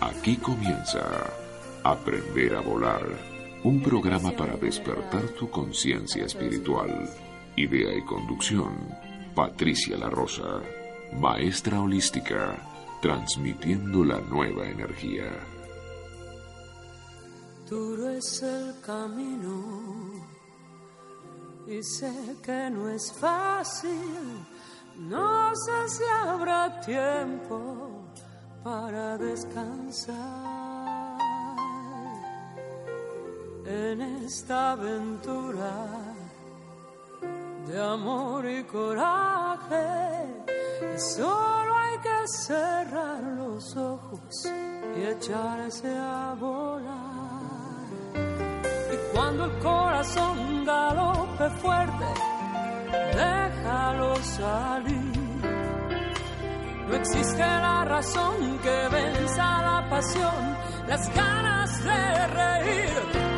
Aquí comienza Aprender a Volar, un programa para despertar tu conciencia espiritual. Idea y conducción, Patricia La Rosa, maestra holística, transmitiendo la nueva energía. Duro es el camino y sé que no es fácil, no sé si habrá tiempo para descansar en esta aventura de amor y coraje. Solo hay que cerrar los ojos y echarse a volar. Cuando el corazón galope fuerte, déjalo salir no existe la razón que venza la pasión, las ganas de reír.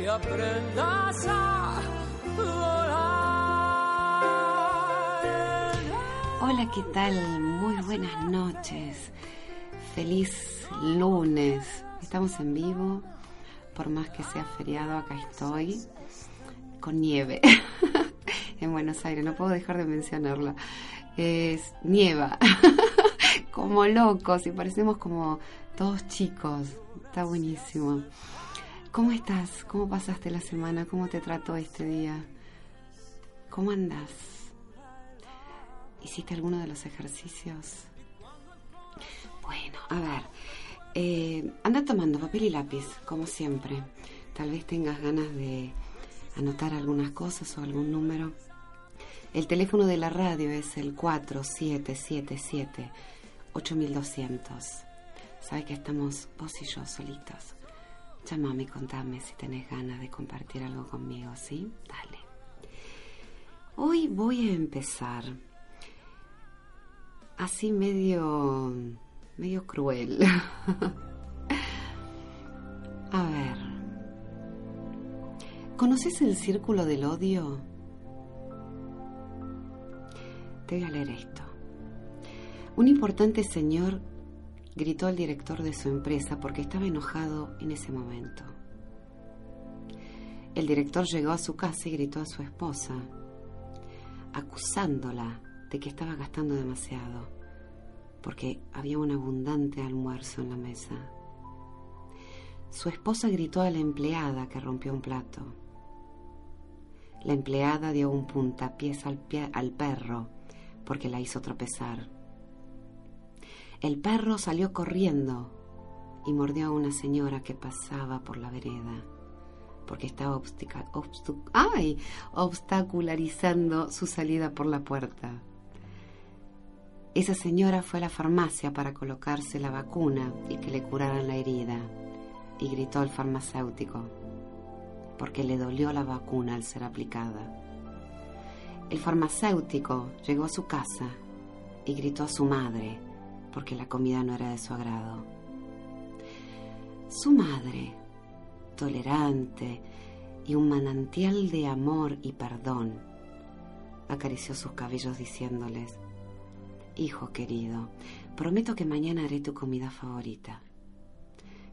Que aprendas a Hola, ¿qué tal? Muy buenas noches. Feliz lunes. Estamos en vivo. Por más que sea feriado, acá estoy con nieve. en Buenos Aires, no puedo dejar de mencionarla. Es nieva. como locos y parecemos como todos chicos. Está buenísimo. ¿Cómo estás? ¿Cómo pasaste la semana? ¿Cómo te trató este día? ¿Cómo andas? ¿Hiciste alguno de los ejercicios? Bueno, a ver. Eh, anda tomando papel y lápiz, como siempre. Tal vez tengas ganas de anotar algunas cosas o algún número. El teléfono de la radio es el 4777 8200. Sabes que estamos vos y yo solitos. Llámame y contame si tenés ganas de compartir algo conmigo, ¿sí? Dale. Hoy voy a empezar así medio medio cruel. a ver. ¿Conoces el círculo del odio? Te voy a leer esto. Un importante señor gritó al director de su empresa porque estaba enojado en ese momento. El director llegó a su casa y gritó a su esposa, acusándola de que estaba gastando demasiado, porque había un abundante almuerzo en la mesa. Su esposa gritó a la empleada que rompió un plato. La empleada dio un puntapiés al, al perro porque la hizo tropezar. El perro salió corriendo y mordió a una señora que pasaba por la vereda porque estaba obstacularizando su salida por la puerta. Esa señora fue a la farmacia para colocarse la vacuna y que le curaran la herida y gritó al farmacéutico porque le dolió la vacuna al ser aplicada. El farmacéutico llegó a su casa y gritó a su madre porque la comida no era de su agrado. Su madre, tolerante y un manantial de amor y perdón, acarició sus cabellos diciéndoles, Hijo querido, prometo que mañana haré tu comida favorita.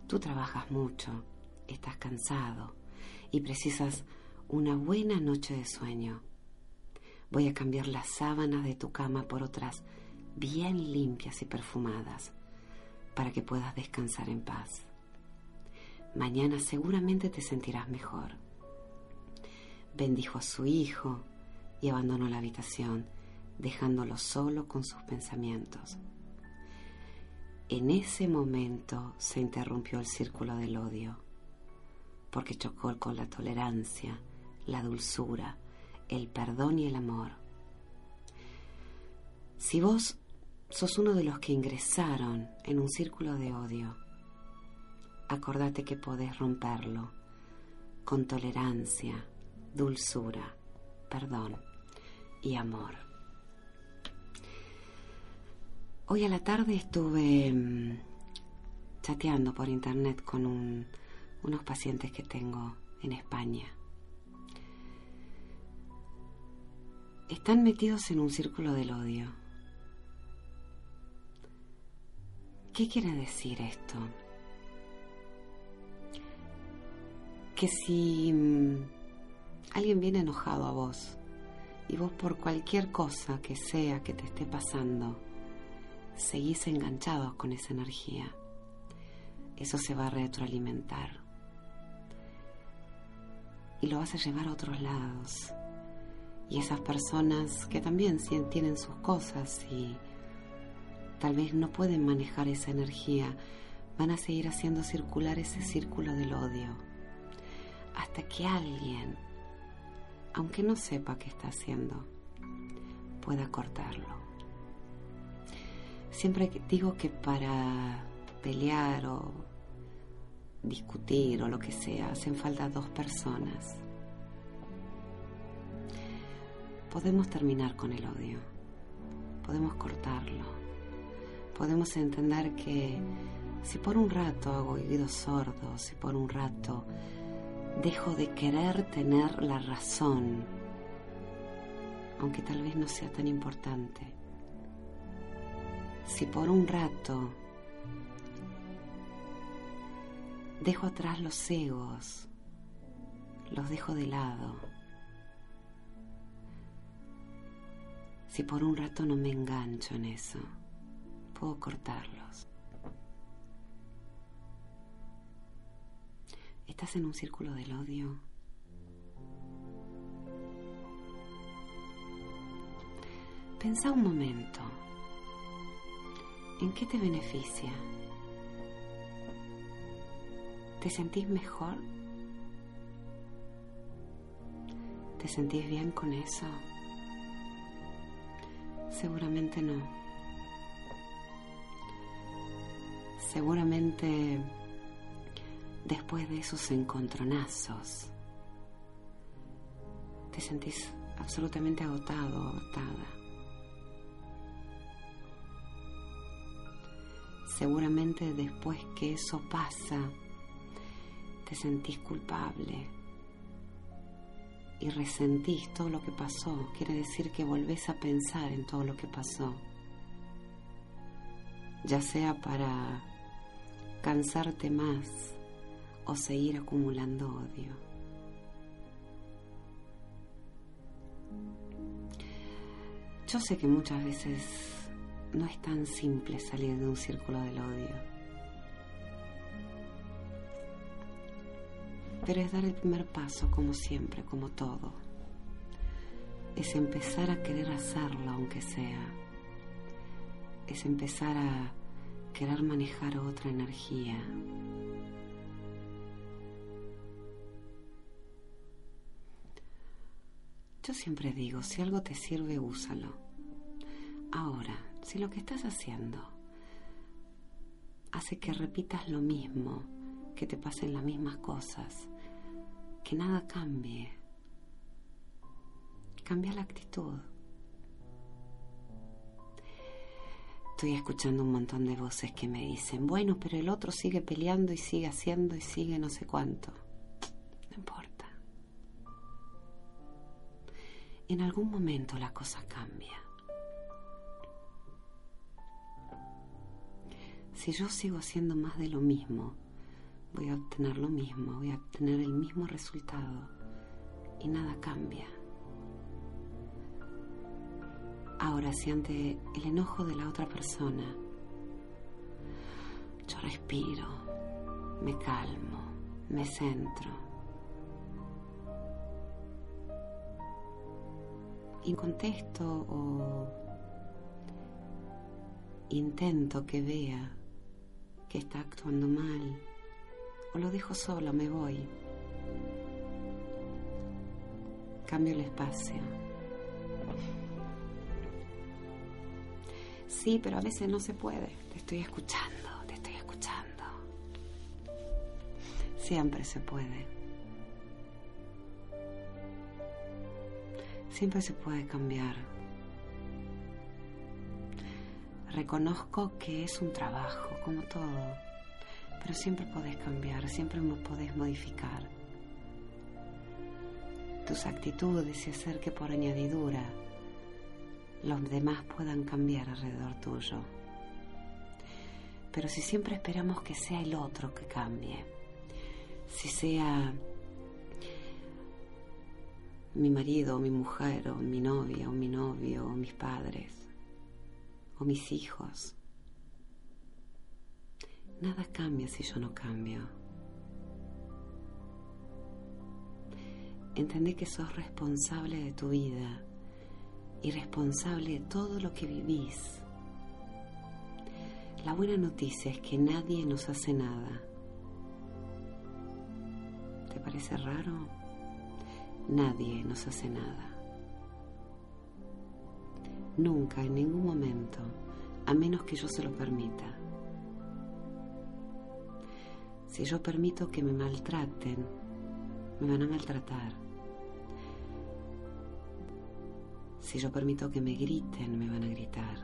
Tú trabajas mucho, estás cansado y precisas una buena noche de sueño. Voy a cambiar las sábanas de tu cama por otras bien limpias y perfumadas para que puedas descansar en paz. Mañana seguramente te sentirás mejor. Bendijo a su hijo y abandonó la habitación, dejándolo solo con sus pensamientos. En ese momento se interrumpió el círculo del odio, porque chocó con la tolerancia, la dulzura, el perdón y el amor Si vos sos uno de los que ingresaron en un círculo de odio, acordate que podés romperlo con tolerancia, dulzura, perdón y amor. Hoy a la tarde estuve mm, chateando por internet con unos pacientes que tengo en España. Están metidos en un círculo del odio. ¿Qué quiere decir esto? Que si mm, alguien viene enojado a vos y vos por cualquier cosa que sea que te esté pasando, seguís enganchados con esa energía, eso se va a retroalimentar. Y lo vas a llevar a otros lados. Y esas personas que también tienen sus cosas y tal vez no pueden manejar esa energía, van a seguir haciendo circular ese círculo del odio. Hasta que alguien, aunque no sepa qué está haciendo, pueda cortarlo. Siempre digo que para pelear o discutir o lo que sea, hacen falta dos personas. Podemos terminar con el odio, podemos cortarlo, podemos entender que si por un rato hago oídos sordos, si por un rato dejo de querer tener la razón, aunque tal vez no sea tan importante, si por un rato Dejo atrás los egos, los dejo de lado. Si por un rato no me engancho en eso, puedo cortarlos. ¿Estás en un círculo del odio? Pensa un momento. ¿En qué te beneficia? ¿Te sentís mejor? ¿Te sentís bien con eso? Seguramente no. Seguramente después de esos encontronazos te sentís absolutamente agotado, agotada. Seguramente después que eso pasa, te sentís culpable y resentís todo lo que pasó, quiere decir que volvés a pensar en todo lo que pasó, ya sea para cansarte más o seguir acumulando odio. Yo sé que muchas veces no es tan simple salir de un círculo del odio Pero es dar el primer paso, como siempre, como todo. Es empezar a querer hacerlo, aunque sea. Es empezar a querer manejar otra energía. Yo siempre digo, si algo te sirve, úsalo. Ahora, si lo que estás haciendo hace que repitas lo mismo, que te pasen las mismas cosas, que nada cambie. Cambia la actitud. Estoy escuchando un montón de voces que me dicen, bueno, pero el otro sigue peleando y sigue haciendo y sigue no sé cuánto. No importa. En algún momento la cosa cambia. Si yo sigo haciendo más de lo mismo, voy a obtener lo mismo, voy a obtener el mismo resultado y nada cambia. Ahora, si ante el enojo de la otra persona yo respiro, me calmo, me centro y o intento que vea que está actuando mal o lo dejo solo, me voy. Cambio el espacio. Sí, pero a veces no se puede. Te estoy escuchando, te estoy escuchando. Siempre se puede. Siempre se puede cambiar. Reconozco que es un trabajo, como todo, pero siempre podés cambiar, siempre podés modificar tus actitudes y hacer que por añadidura los demás puedan cambiar alrededor tuyo. Pero si siempre esperamos que sea el otro que cambie, si sea mi marido o mi mujer o mi novia o mi novio o mis padres o mis hijos, nada cambia si yo no cambio. Entendé que sos responsable de tu vida y responsable de todo lo que vivís. La buena noticia es que nadie nos hace nada. ¿Te parece raro? Nadie nos hace nada. Nunca, en ningún momento, a menos que yo se lo permita. Si yo permito que me maltraten, me van a maltratar. Si yo permito que me griten, me van a gritar.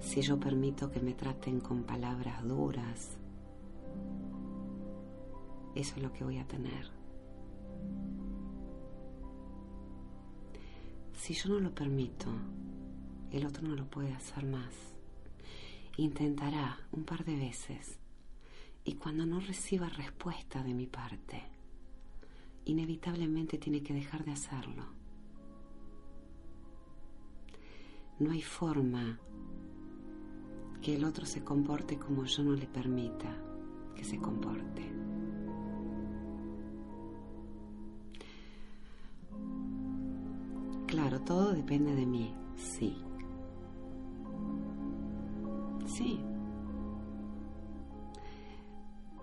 Si yo permito que me traten con palabras duras, eso es lo que voy a tener. Si yo no lo permito, el otro no lo puede hacer más. Intentará un par de veces y cuando no reciba respuesta de mi parte, inevitablemente tiene que dejar de hacerlo. No hay forma que el otro se comporte como yo no le permita que se comporte. Claro, todo depende de mí, sí. Sí.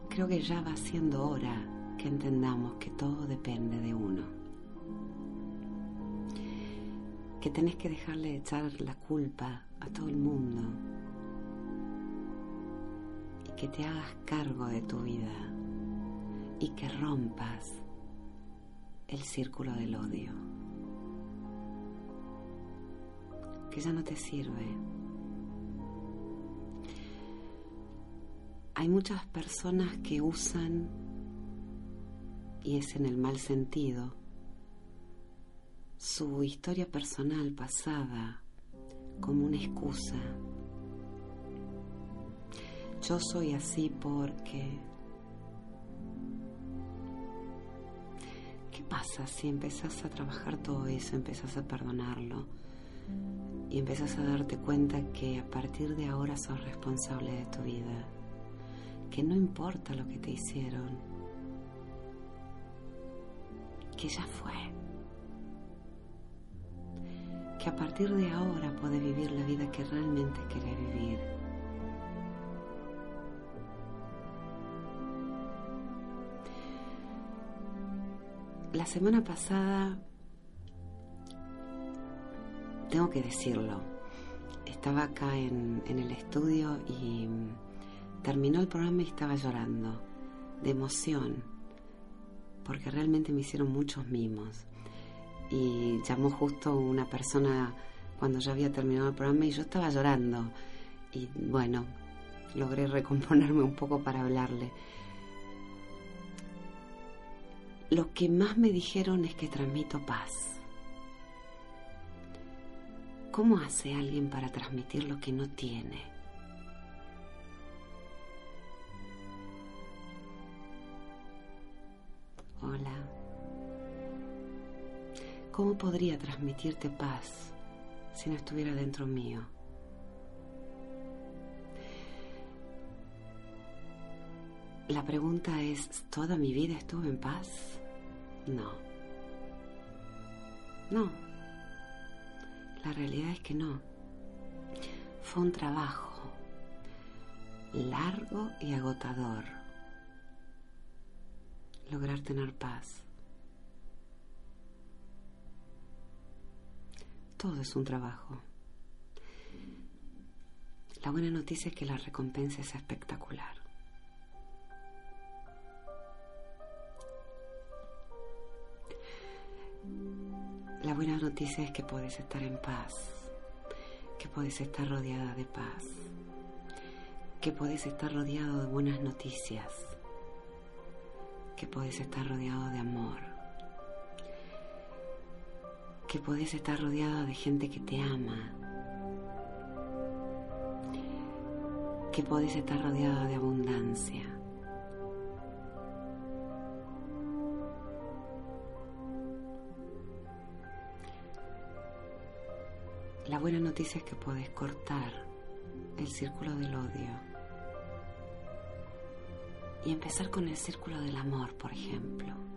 Creo que ya va siendo hora que entendamos que todo depende de uno. Que tenés que dejarle de echar la culpa a todo el mundo y que te hagas cargo de tu vida y que rompas el círculo del odio, que ya no te sirve. Hay muchas personas que usan, y es en el mal sentido, su historia personal pasada como una excusa. Yo soy así porque... ¿Qué pasa si empezás a trabajar todo eso, empezás a perdonarlo y empezás a darte cuenta que a partir de ahora sos responsable de tu vida? Que no importa lo que te hicieron, que ya fue que a partir de ahora puede vivir la vida que realmente quiere vivir. La semana pasada, tengo que decirlo, estaba acá en, en el estudio y terminó el programa y estaba llorando de emoción, porque realmente me hicieron muchos mimos y llamó justo una persona cuando ya había terminado el programa y yo estaba llorando y bueno, logré recomponerme un poco para hablarle. Lo que más me dijeron es que transmito paz. ¿Cómo hace alguien para transmitir lo que no tiene? Hola. ¿Cómo podría transmitirte paz si no estuviera dentro mío? La pregunta es, ¿toda mi vida estuve en paz? No. No. La realidad es que no. Fue un trabajo largo y agotador lograr tener paz. Todo es un trabajo. La buena noticia es que la recompensa es espectacular. La buena noticia es que puedes estar en paz, que puedes estar rodeada de paz, que puedes estar rodeado de buenas noticias, que puedes estar rodeado de amor, que puedes estar rodeado de gente que te ama, que puedes estar rodeado de abundancia. La buena noticia es que puedes cortar el círculo del odio y empezar con el círculo del amor, por ejemplo.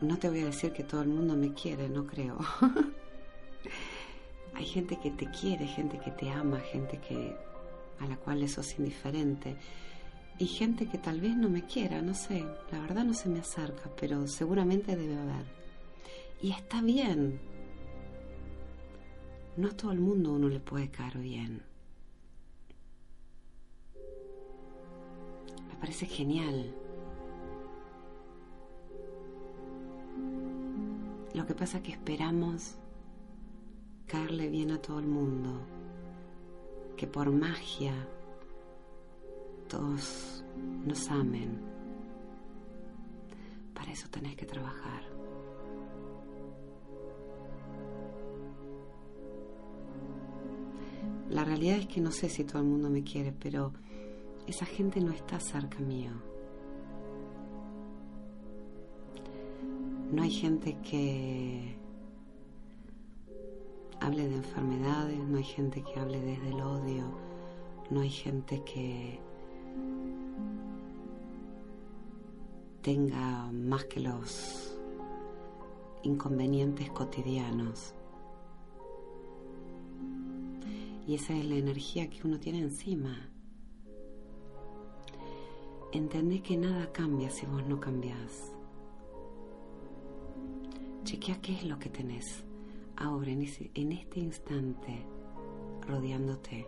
No te voy a decir que todo el mundo me quiere, no creo. Hay gente que te quiere, gente que te ama, gente que a la cual le sos indiferente y gente que tal vez no me quiera, no sé, la verdad no se me acerca, pero seguramente debe haber. Y está bien. No a todo el mundo uno le puede caer bien. Me parece genial. Lo que pasa es que esperamos caerle bien a todo el mundo, que por magia todos nos amen. Para eso tenés que trabajar. La realidad es que no sé si todo el mundo me quiere, pero esa gente no está cerca mío. No hay gente que hable de enfermedades, no hay gente que hable desde el odio, no hay gente que tenga más que los inconvenientes cotidianos. Y esa es la energía que uno tiene encima. Entendé que nada cambia si vos no cambiás. Chequea qué es lo que tenés ahora, en, en este instante, rodeándote.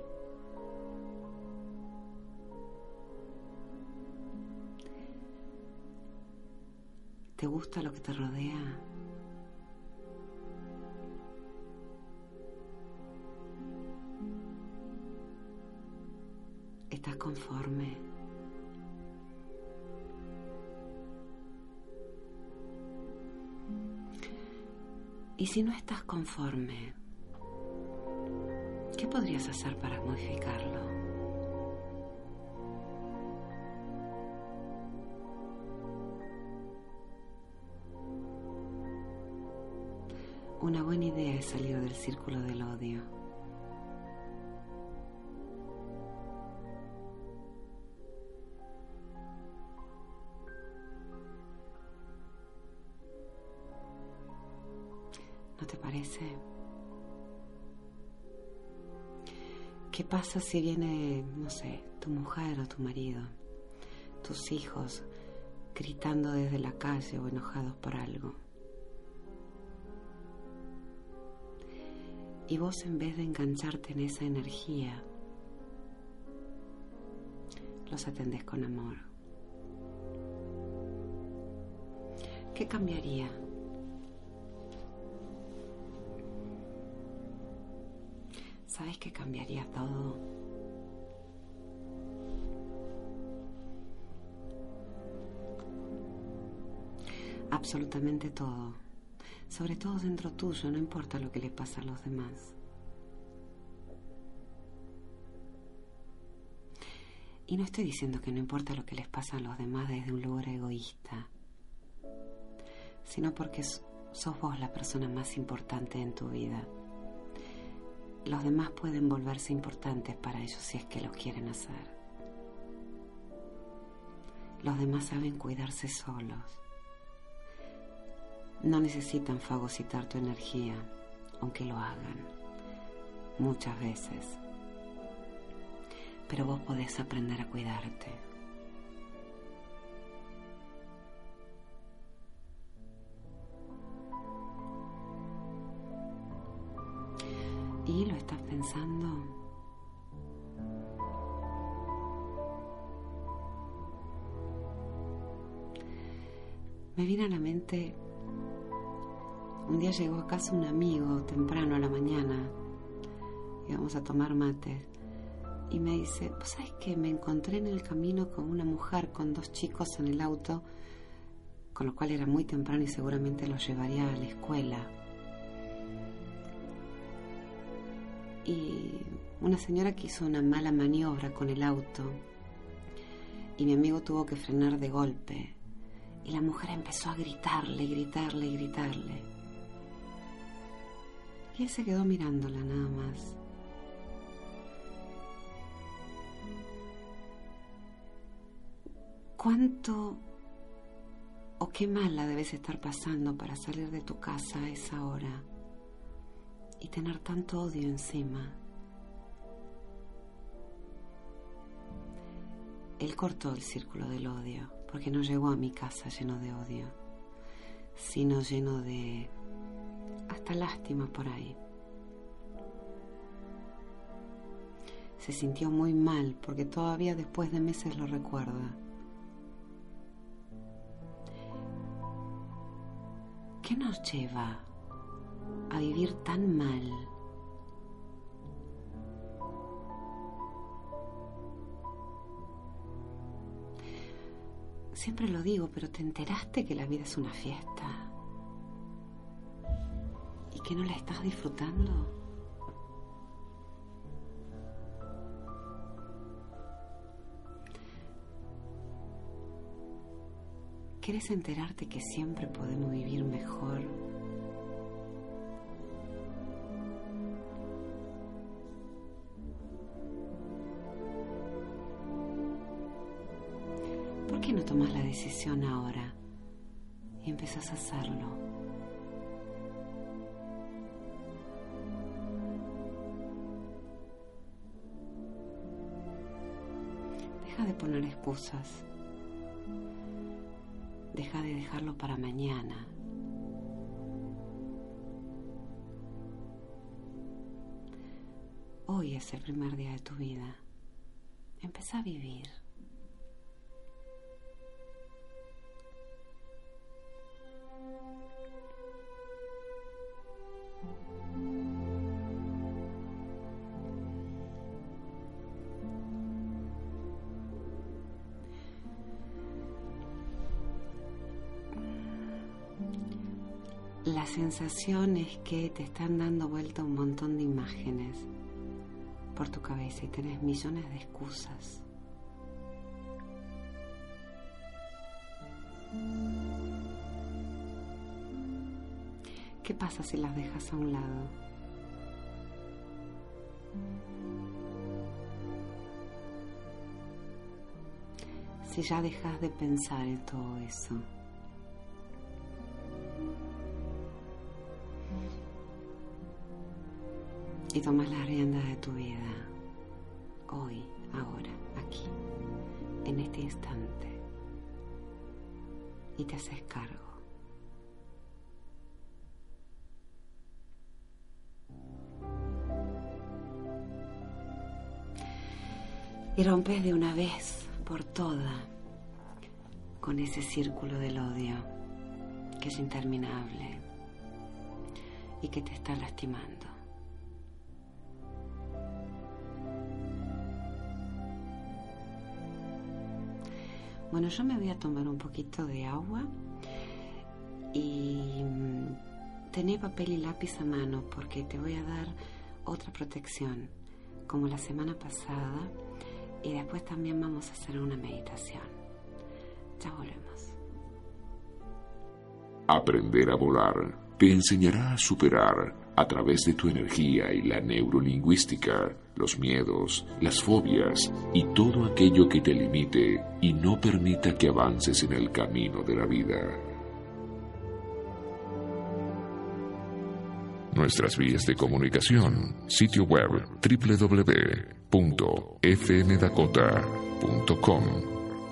¿Te gusta lo que te rodea? ¿Estás conforme? Y si no estás conforme, ¿qué podrías hacer para modificarlo? Una buena idea es salir del círculo del odio. ¿Qué pasa si viene, no sé, tu mujer o tu marido, tus hijos, gritando desde la calle o enojados por algo? Y vos en vez de engancharte en esa energía, los atendés con amor. ¿Qué cambiaría? ¿Sabes qué cambiaría todo? Absolutamente todo sobre todo dentro tuyo, no importa lo que le pasa a los demás. Y no estoy diciendo que no importa lo que les pasa a los demás desde un lugar egoísta, sino porque sos vos la persona más importante en tu vida. Los demás pueden volverse importantes para ellos si es que lo quieren hacer. Los demás saben cuidarse solos no necesitan fagocitar tu energía, aunque lo hagan muchas veces. Pero vos podés aprender a cuidarte. Estás pensando? Me viene a la mente, un día llegó a casa un amigo temprano a la mañana, íbamos a tomar mates, y me dice, pues sabes que me encontré en el camino con una mujer con dos chicos en el auto, con lo cual era muy temprano y seguramente los llevaría a la escuela. Y una señora que hizo una mala maniobra con el auto y mi amigo tuvo que frenar de golpe y la mujer empezó a gritarle, gritarle, gritarle. Y él se quedó mirándola nada más. ¿Cuánto o qué mala debes estar pasando para salir de tu casa a esa hora y tener tanto odio encima? Él cortó el círculo del odio porque no llegó a mi casa lleno de odio, sino lleno de hasta lástima por ahí. Se sintió muy mal porque todavía después de meses lo recuerda. ¿Qué nos lleva a vivir tan mal? Siempre lo digo, pero ¿te enteraste que la vida es una fiesta? ¿Y que no la estás disfrutando? ¿Quieres enterarte que siempre podemos vivir mejor? Qué no tomas la decisión ahora y empiezas a hacerlo? Deja de poner excusas. Deja de dejarlo para mañana. Hoy es el primer día de tu vida. Empieza a vivir. Sensación es que te están dando vuelta un montón de imágenes por tu cabeza y tenés millones de excusas. ¿Qué pasa si las dejas a un lado? Si ya dejas de pensar en todo eso. Y tomas la rienda de tu vida hoy, ahora, aquí, en este instante y te haces cargo. Y rompes de una vez por toda con ese círculo del odio que es interminable y que te está lastimando. Bueno, yo me voy a tomar un poquito de agua y mm, tener papel y lápiz a mano porque te voy a dar otra protección, como la semana pasada, y después también vamos a hacer una meditación. Ya volvemos. Aprender a volar te enseñará a superar a través de tu energía y la neurolingüística los miedos, las fobias y todo aquello que te limite y no permita que avances en el camino de la vida. Nuestras vías de comunicación, sitio web www.fmdakota.com,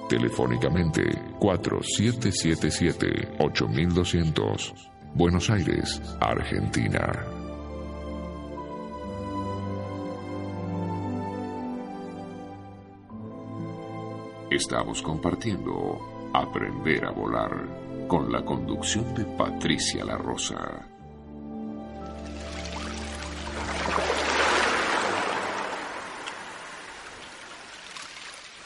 telefónicamente 4777-8200, Buenos Aires, Argentina. Estamos compartiendo Aprender a Volar con la conducción de Patricia La Rosa.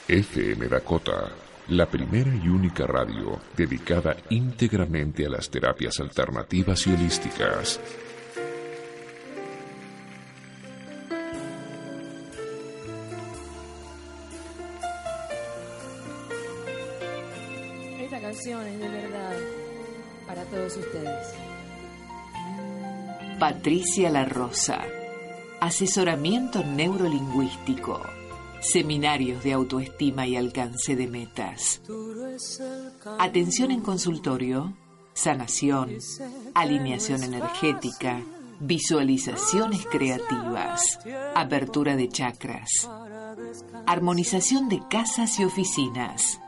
FM Dakota, la primera y única radio dedicada íntegramente a las terapias alternativas y holísticas. Para todos ustedes. Patricia La Rosa. Asesoramiento neurolingüístico. Seminarios de autoestima y alcance de metas. Atención en consultorio. Sanación. Alineación energética. Visualizaciones creativas. Apertura de chakras. Armonización de casas y oficinas.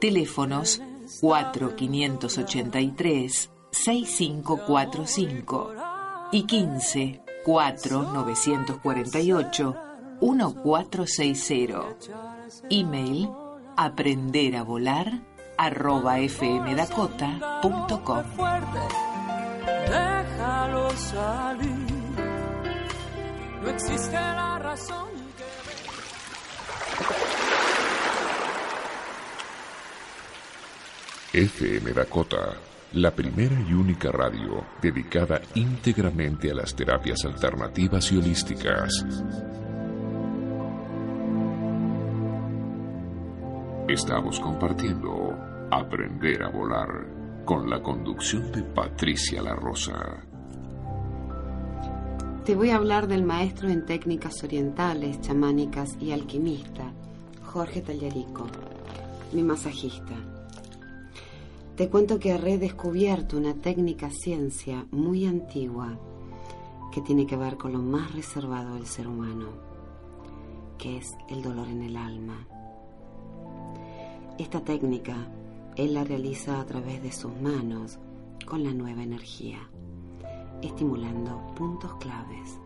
Teléfonos 4583 6545 y 15 4 948 1460. Email aprender a volar arroba fmdakota.com. Déjalo salir. No existe la razón FM Dakota, la primera y única radio dedicada íntegramente a las terapias alternativas y holísticas. Estamos compartiendo Aprender a Volar con la conducción de Patricia La Rosa. Te voy a hablar del maestro en técnicas orientales, chamánicas y alquimista, Jorge Tallarico, mi masajista. Te cuento que he redescubierto una técnica ciencia muy antigua que tiene que ver con lo más reservado del ser humano, que es el dolor en el alma. Esta técnica él la realiza a través de sus manos con la nueva energía, estimulando puntos claves.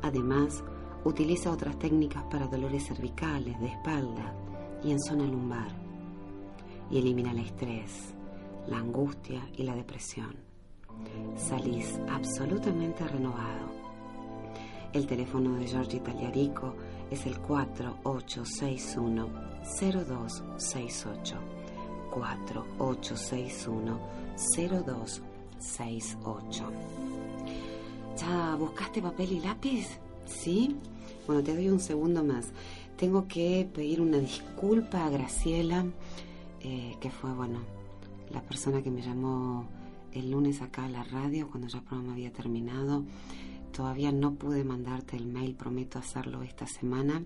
Además, utiliza otras técnicas para dolores cervicales, de espalda y en zona lumbar y elimina el estrés, la angustia y la depresión. Salís absolutamente renovado. El teléfono de Giorgi Tagliarico es el 4861-0268. 4861-0268. ¿Ya buscaste papel y lápiz? ¿Sí? Bueno, te doy un segundo más. Tengo que pedir una disculpa a Graciela eh, que fue, bueno, la persona que me llamó el lunes acá a la radio cuando ya el programa había terminado. Todavía no pude mandarte el mail, prometo hacerlo esta semana.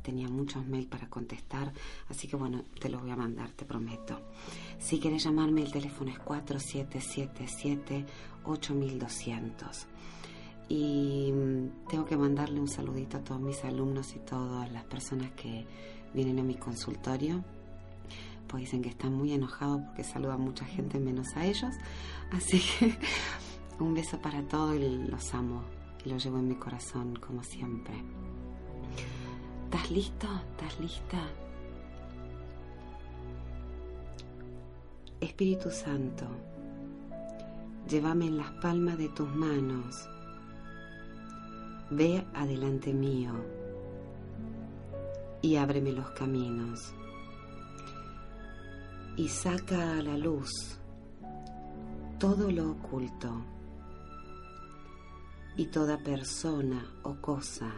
Tenía muchos mails para contestar, así que bueno, te los voy a mandar, te prometo. Si quieres llamarme, el teléfono es 4777-8200. Y mm, tengo que mandarle un saludito a todos mis alumnos y todas las personas que vienen a mi consultorio dicen que están muy enojados porque saluda mucha gente menos a ellos. Así que un beso para todos y los amo y los llevo en mi corazón como siempre. ¿Estás listo? ¿Estás lista? Espíritu Santo, llévame en las palmas de tus manos. Ve adelante mío y ábreme los caminos y saca a la luz todo lo oculto y toda persona o cosa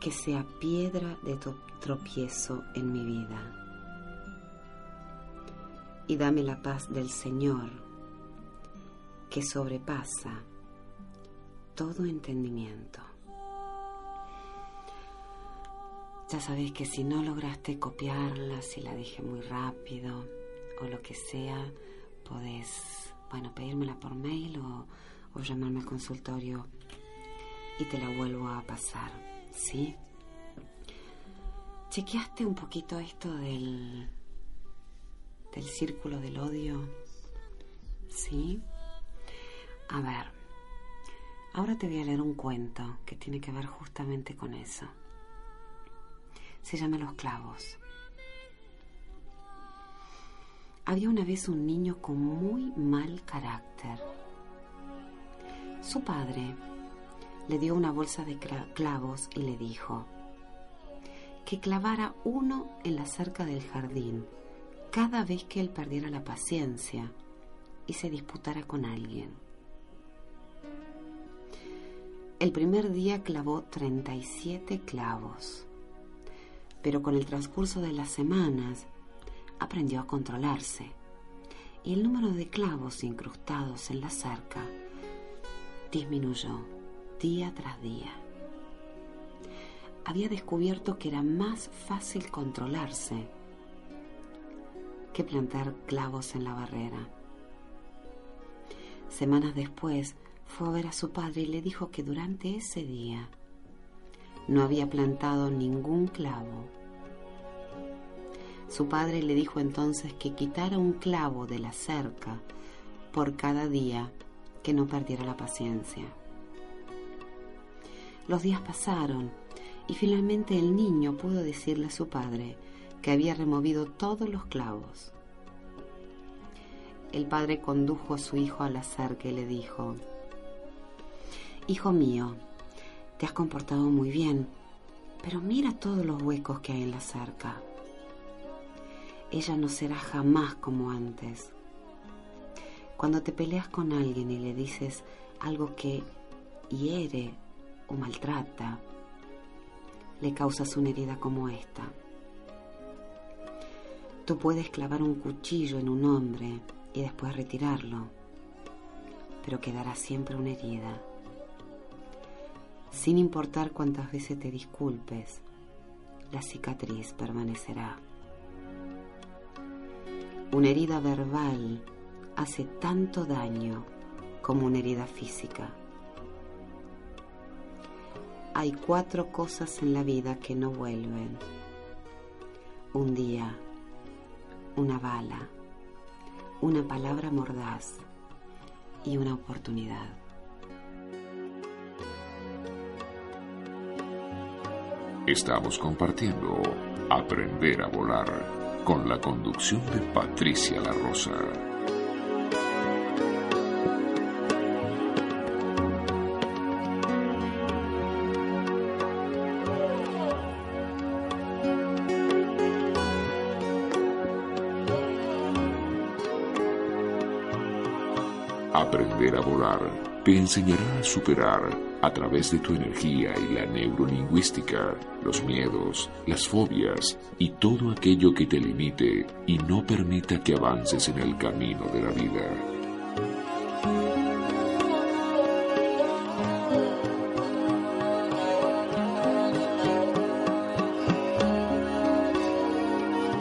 que sea piedra de tropiezo en mi vida. Y dame la paz del Señor que sobrepasa todo entendimiento. Ya sabéis que si no lograste copiarla, si la dije muy rápido o lo que sea, podés, bueno, pedírmela por mail o, o llamarme al consultorio y te la vuelvo a pasar, ¿sí? ¿Chequeaste un poquito esto del, del círculo del odio? ¿Sí? A ver, ahora te voy a leer un cuento que tiene que ver justamente con eso. Se llama Los clavos. Había una vez un niño con muy mal carácter. Su padre le dio una bolsa de clavos y le dijo que clavara uno en la cerca del jardín cada vez que él perdiera la paciencia y se disputara con alguien. El primer día clavó 37 clavos, pero con el transcurso de las semanas aprendió a controlarse y el número de clavos incrustados en la cerca disminuyó día tras día. Había descubierto que era más fácil controlarse que plantar clavos en la barrera. Semanas después fue a ver a su padre y le dijo que durante ese día no había plantado ningún clavo. Su padre le dijo entonces que quitara un clavo de la cerca por cada día que no perdiera la paciencia. Los días pasaron y finalmente el niño pudo decirle a su padre que había removido todos los clavos. El padre condujo a su hijo al cerca y le dijo, Hijo mío, te has comportado muy bien, pero mira todos los huecos que hay en la cerca. Ella no será jamás como antes. Cuando te peleas con alguien y le dices algo que hiere o maltrata, le causas una herida como esta. Tú puedes clavar un cuchillo en un hombre y después retirarlo, pero quedará siempre una herida. Sin importar cuántas veces te disculpes, la cicatriz permanecerá. Una herida verbal hace tanto daño como una herida física hay cuatro cosas en la vida que no vuelven. Un día, una bala, una palabra mordaz y una oportunidad. Estamos compartiendo Aprender a Volar con la conducción de Patricia La Rosa. Aprender a volar te enseñará a superar a través de tu energía y la neurolingüística los miedos, las fobias y todo aquello que te limite y no permita que avances en el camino de la vida.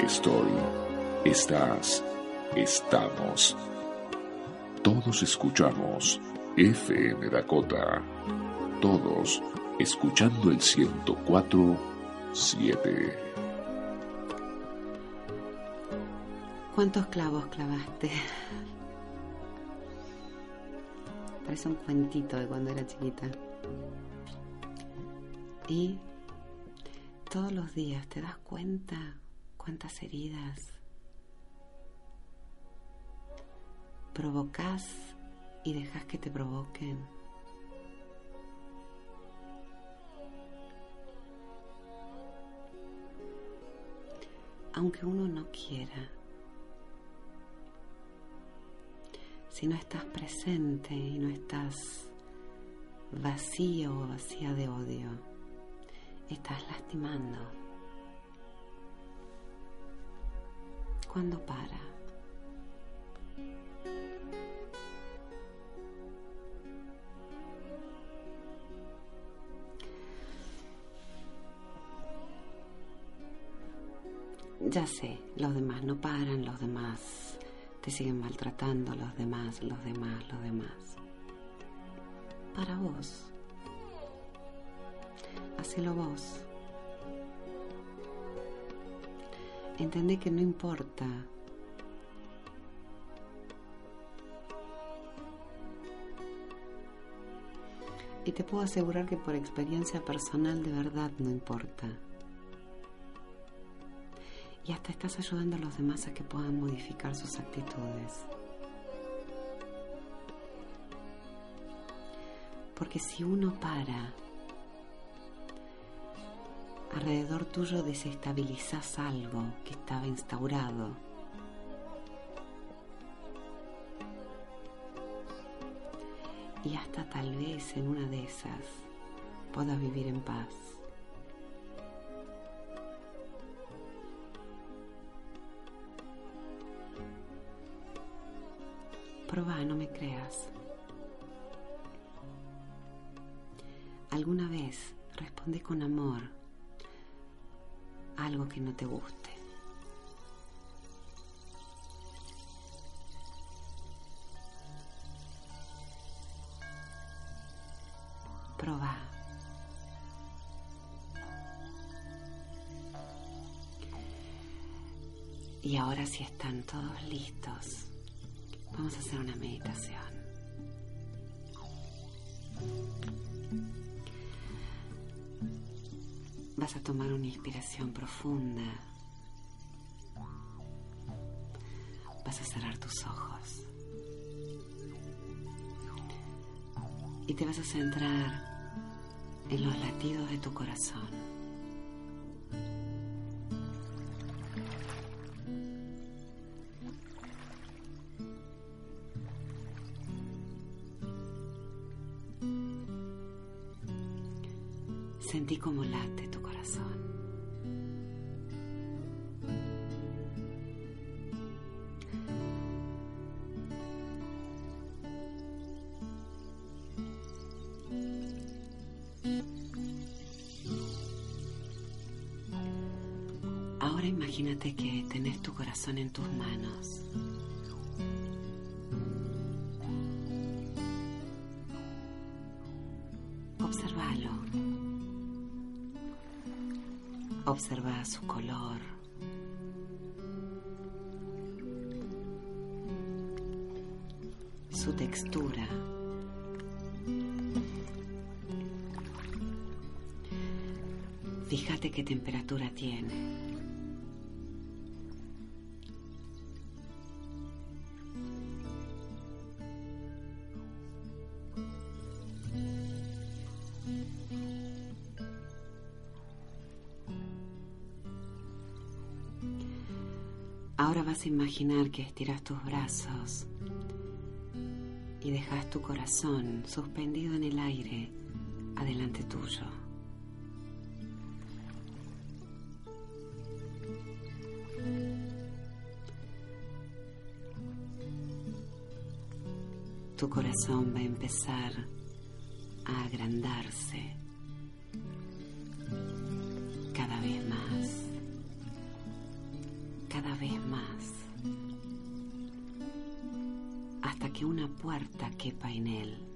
Estoy, estás, estamos. Todos escuchamos FM Dakota. Todos escuchando el 104.7. ¿Cuántos clavos clavaste? Parece un cuentito de cuando era chiquita. Y todos los días te das cuenta cuántas heridas provocas y dejas que te provoquen. Aunque uno no quiera, si no estás presente y no estás vacío o vacía de odio, estás lastimando. Cuando para? Ya sé, los demás no paran, los demás te siguen maltratando, los demás, los demás, los demás. Para vos. Hacelo vos. Entendé que no importa Y te puedo asegurar que por experiencia personal de verdad no importa. Y hasta estás ayudando a los demás a que puedan modificar sus actitudes. Porque si uno para, alrededor tuyo desestabilizas algo que estaba instaurado. Y hasta tal vez en una de esas puedas vivir en paz. Proba, no me creas. Alguna vez responde con amor algo que no te guste. Proba. Y ahora si están todos listos, vamos a hacer una meditación. Vas a tomar una inspiración profunda. Vas a cerrar tus ojos. Y te vas a centrar en los latidos de tu corazón. Qué temperatura tiene. Ahora vas a imaginar que estiras tus brazos y dejas tu corazón suspendido en el aire adelante tuyo. Corazón va a empezar a agrandarse cada vez más cada vez más hasta que una puerta quepa en él.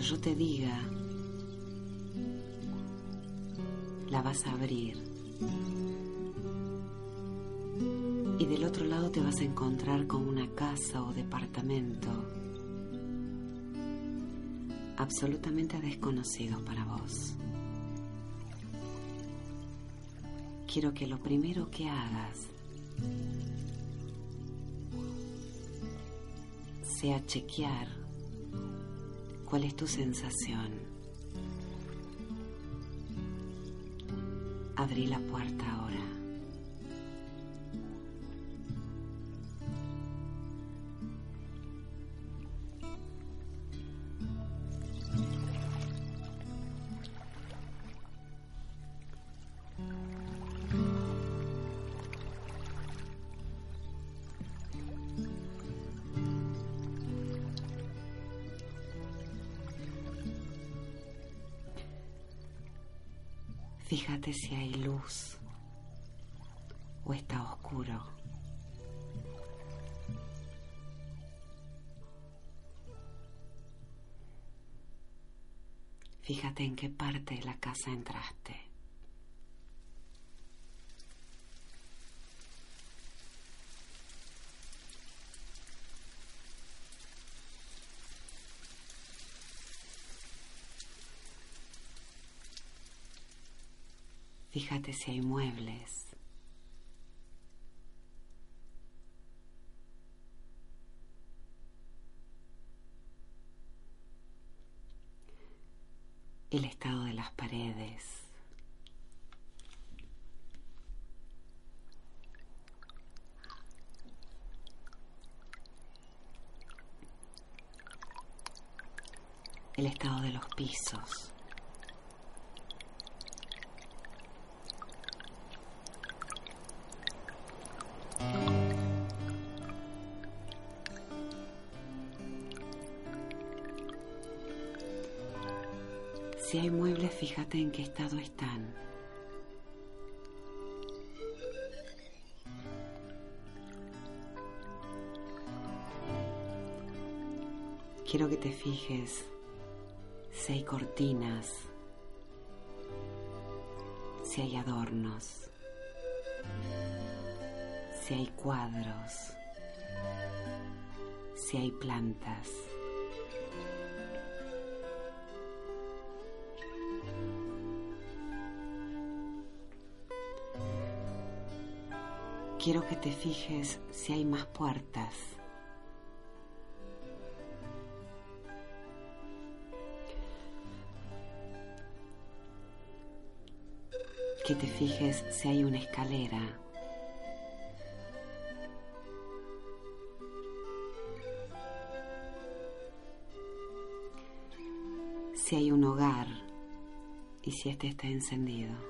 Yo te diga la vas a abrir. Y del otro lado te vas a encontrar con una casa o departamento absolutamente desconocido para vos. Quiero que lo primero que hagas sea chequear cuál es tu sensación. Abrí la puerta ahora. Si hay luz o está oscuro. Fíjate en qué parte de la casa entraste. Hay muebles. El estado de las paredes. El estado de los pisos. Si hay muebles, fíjate en qué estado están. Quiero que te fijes si hay cortinas, si hay adornos, si hay cuadros, si hay plantas. Quiero que te fijes si hay más puertas. Que te fijes si hay una escalera. Si hay un hogar y si este está encendido.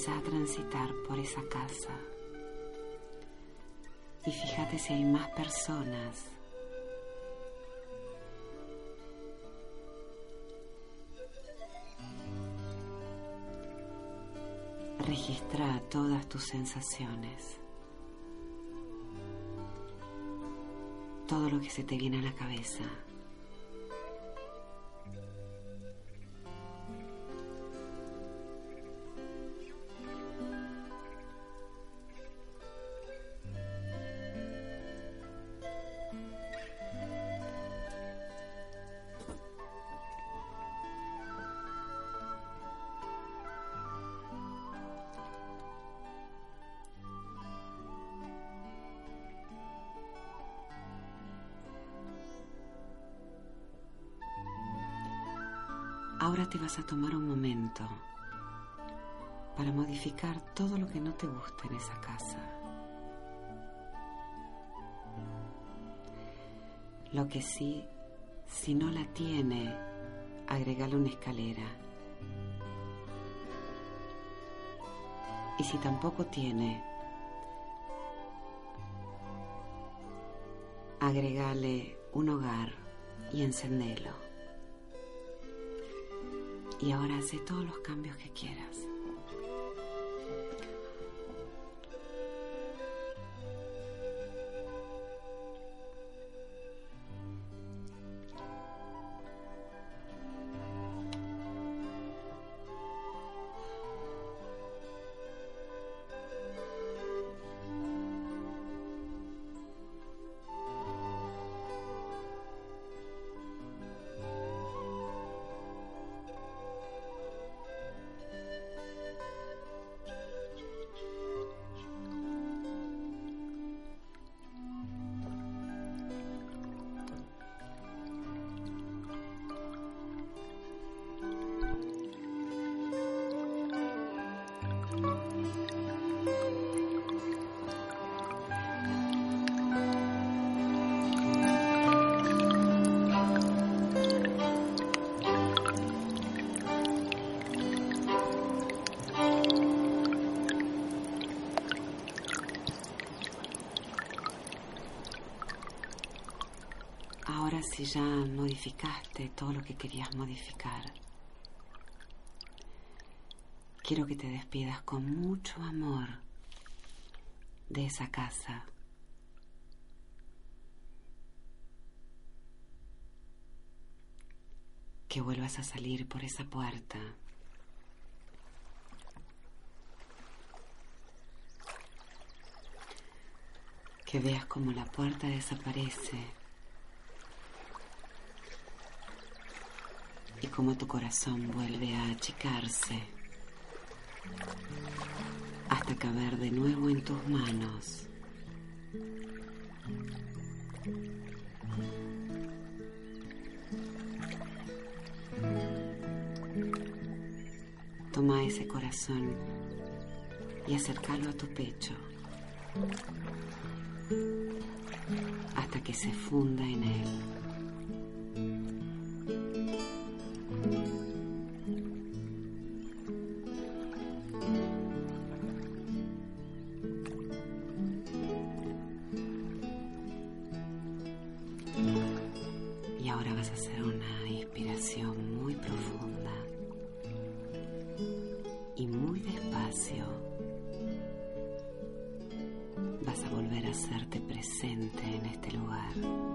Empezá a transitar por esa casa y fíjate si hay más personas. Registra todas tus sensaciones, todo lo que se te viene a la cabeza. A tomar un momento para modificar todo lo que no te gusta en esa casa. Lo que sí, si no la tiene, agregale una escalera. Y si tampoco tiene, agregale un hogar y encendelo. Y ahora hace todos los cambios que quieras. Si ya modificaste todo lo que querías modificar. Quiero que te despidas con mucho amor de esa casa. Que vuelvas a salir por esa puerta. Que veas como la puerta desaparece como tu corazón vuelve a achicarse hasta caber de nuevo en tus manos. Toma ese corazón y acércalo a tu pecho hasta que se funda en él. Vas a hacer una inspiración muy profunda y muy despacio. Vas a volver a hacerte presente en este lugar.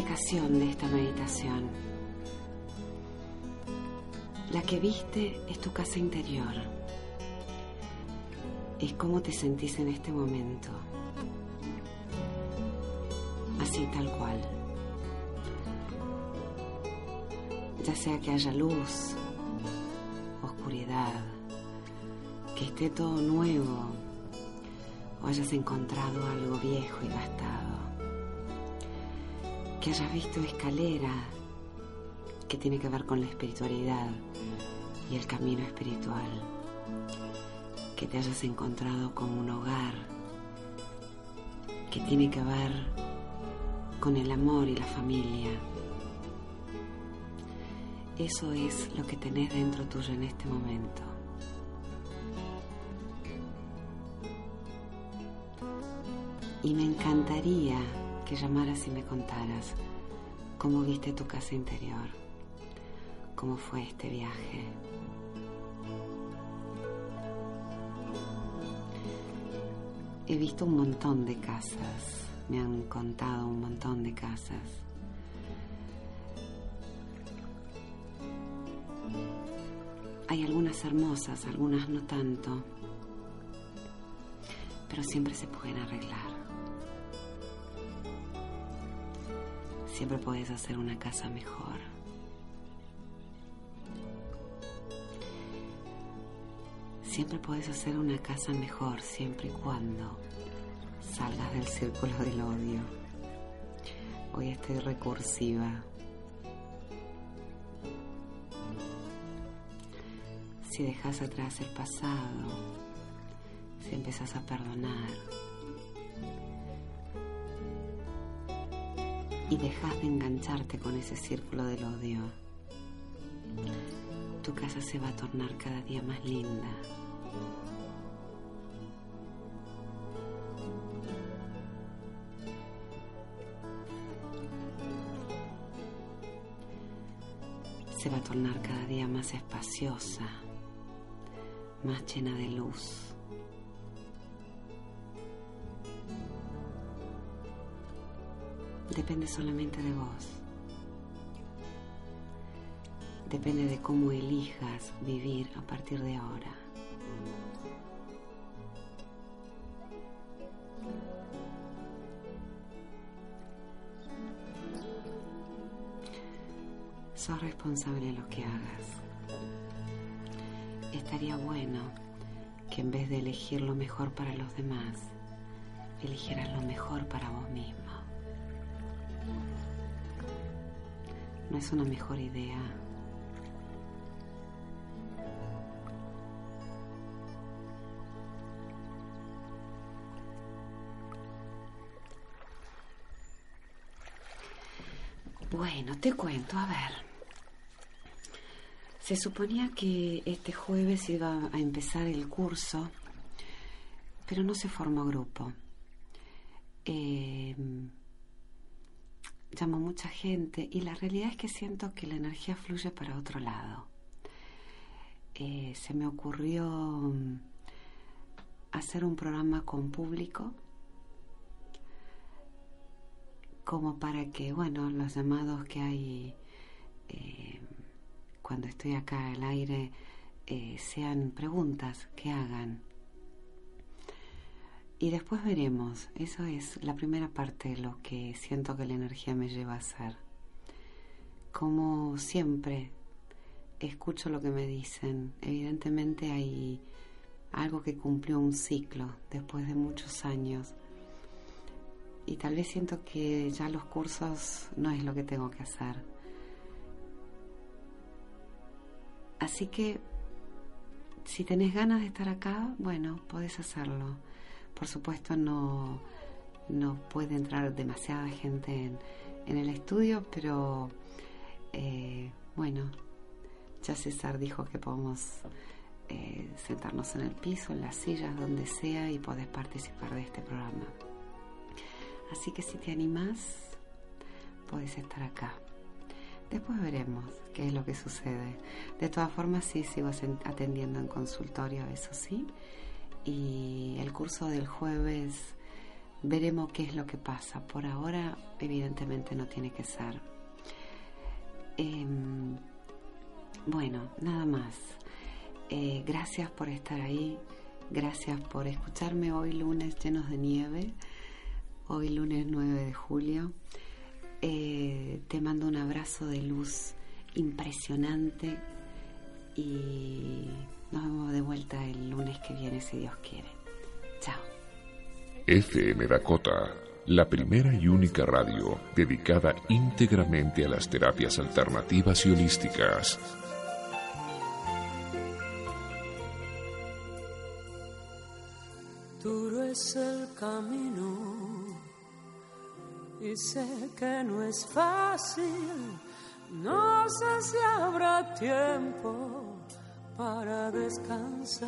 Voy a dar la explicación de esta meditación. La que viste es tu casa interior. Es cómo te sentís en este momento. Así tal cual. Ya sea que haya luz, oscuridad, que esté todo nuevo o hayas encontrado algo viejo y gastado. Que hayas visto escalera que tiene que ver con la espiritualidad y el camino espiritual. Que te hayas encontrado con un hogar que tiene que ver con el amor y la familia. Eso es lo que tenés dentro tuyo en este momento. Y me encantaría que llamaras y me contaras cómo viste tu casa interior, cómo fue este viaje. He visto un montón de casas, me han contado un montón de casas. Hay algunas hermosas, algunas no tanto, pero siempre se pueden arreglar. Siempre puedes hacer una casa mejor. Siempre puedes hacer una casa mejor siempre y cuando salgas del círculo del odio. Hoy estoy recursiva. Si dejas atrás el pasado, si empezás a perdonar y dejas de engancharte con ese círculo del odio, tu casa se va a tornar cada día más linda. Se va a tornar cada día más espaciosa, más llena de luz. Depende solamente de vos. Depende de cómo elijas vivir a partir de ahora. Sos responsable de lo que hagas. Estaría bueno que en vez de elegir lo mejor para los demás, eligieras lo mejor para vos mismo. ¿No es una mejor idea? Bueno, te cuento, a ver. Se suponía que este jueves iba a empezar el curso, pero no se formó grupo. Eh, llamó mucha gente y la realidad es que siento que la energía fluye para otro lado. Eh, se me ocurrió mm, hacer un programa con público como para que, bueno, los llamados que hay eh, cuando estoy acá al aire eh, sean preguntas que hagan. Y después veremos, eso es la primera parte de lo que siento que la energía me lleva a hacer. Como siempre, escucho lo que me dicen. Evidentemente hay algo que cumplió un ciclo después de muchos años y tal vez siento que ya los cursos no es lo que tengo que hacer. Así que si tenés ganas de estar acá, bueno, podés hacerlo. Por supuesto no, no puede entrar demasiada gente en, el estudio, pero eh, bueno, ya César dijo que podemos eh, sentarnos en el piso, en las sillas, donde sea y podés participar de este programa. Así que si te animas, puedes estar acá. Después veremos qué es lo que sucede. De todas formas, sí sigo atendiendo en consultorio, eso sí. Y el curso del jueves veremos qué es lo que pasa. Por ahora, evidentemente, no tiene que ser. Em, bueno, nada más. Eh, gracias por estar ahí. Gracias por escucharme hoy lunes llenos de nieve hoy lunes 9 de julio. Eh, te mando un abrazo de luz impresionante y nos vemos de vuelta el lunes que viene si Dios quiere. Chao. FM Dakota, la primera y única radio dedicada íntegramente a las terapias alternativas y holísticas. Duro es el camino y sé que no es fácil. No sé si habrá tiempo para descansar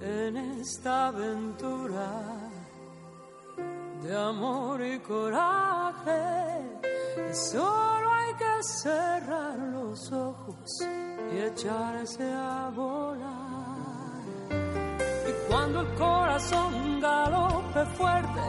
en esta aventura de amor y coraje. Solo hay que cerrar los ojos y echarse a volar. Y cuando el corazón galope fuerte,